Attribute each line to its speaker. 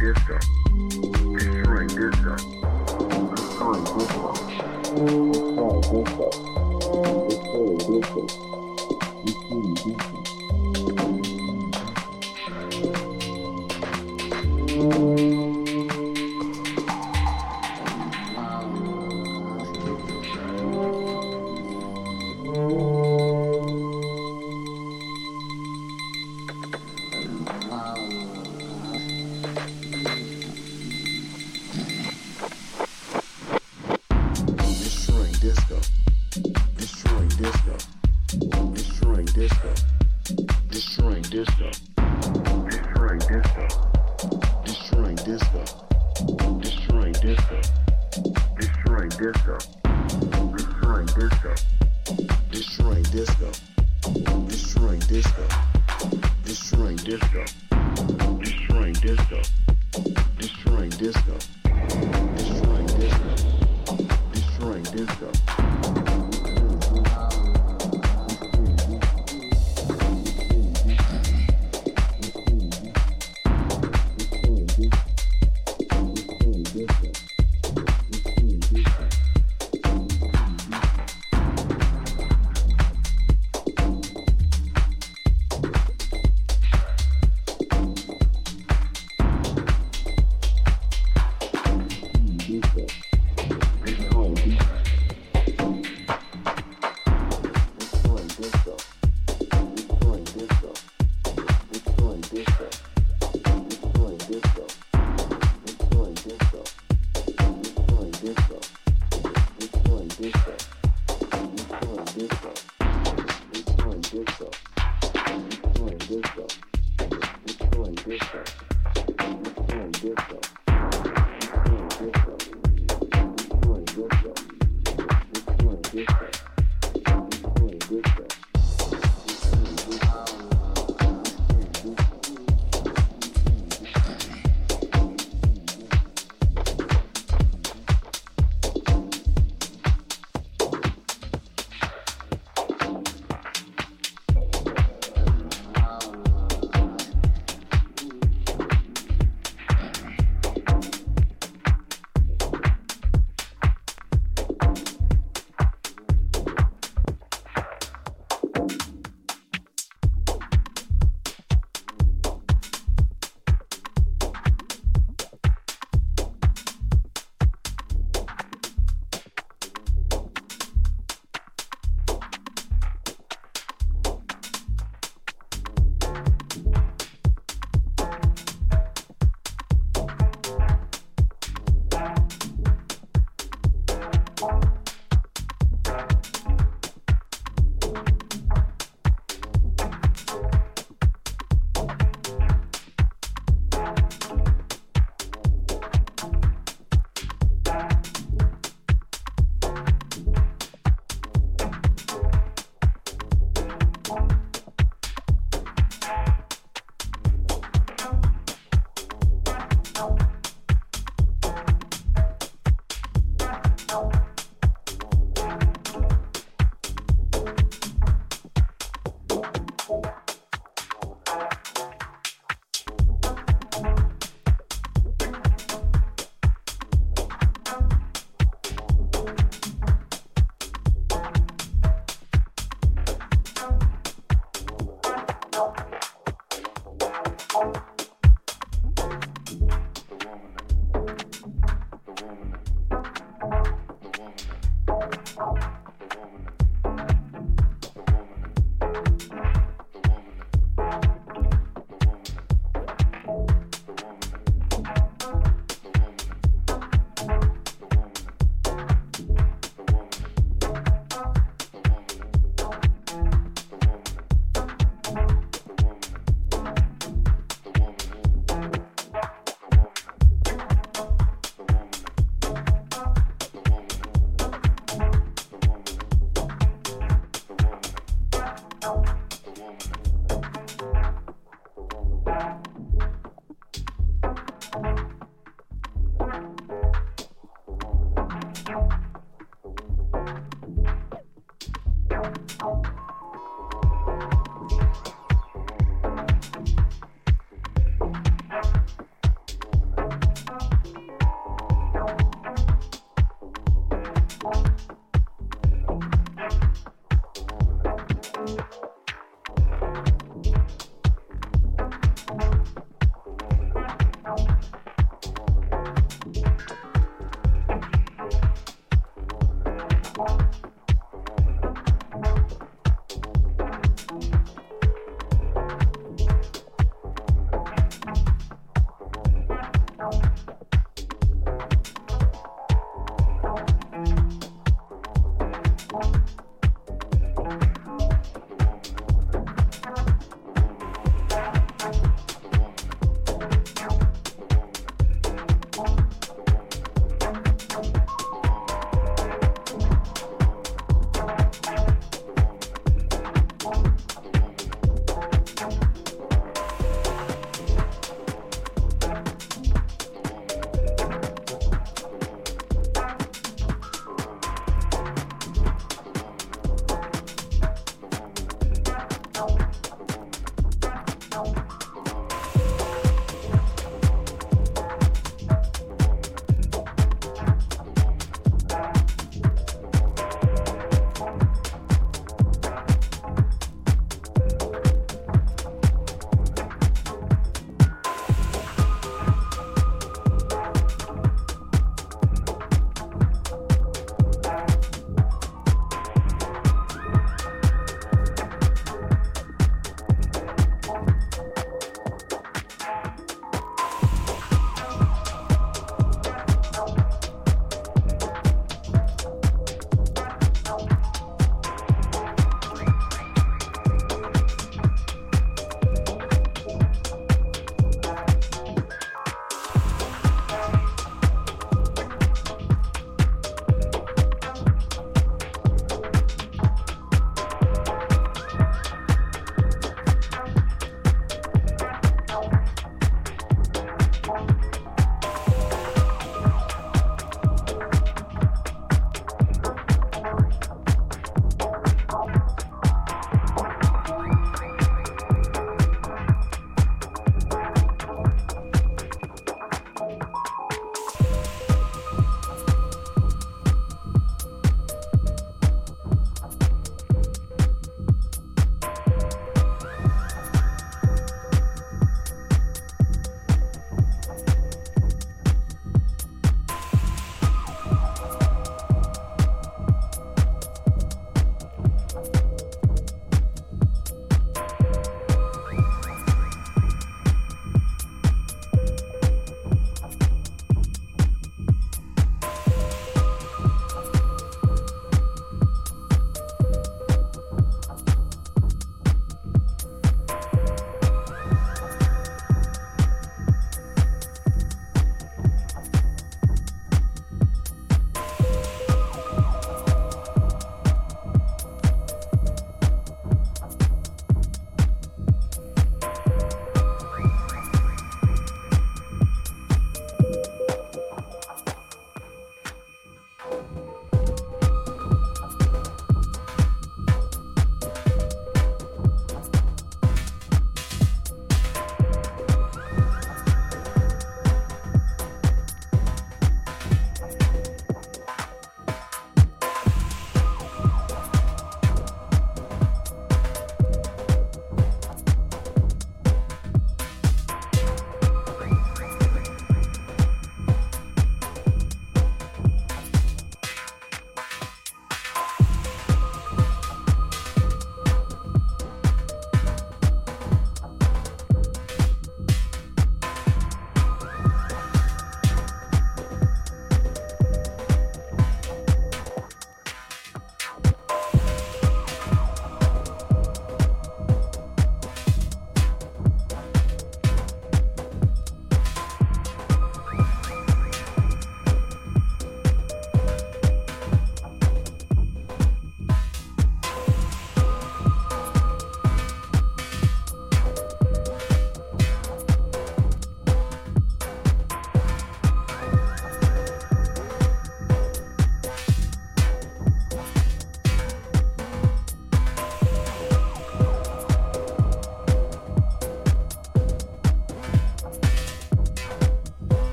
Speaker 1: disco. Destroy disco. Destroy disco. Destroy disco. Destroy disco.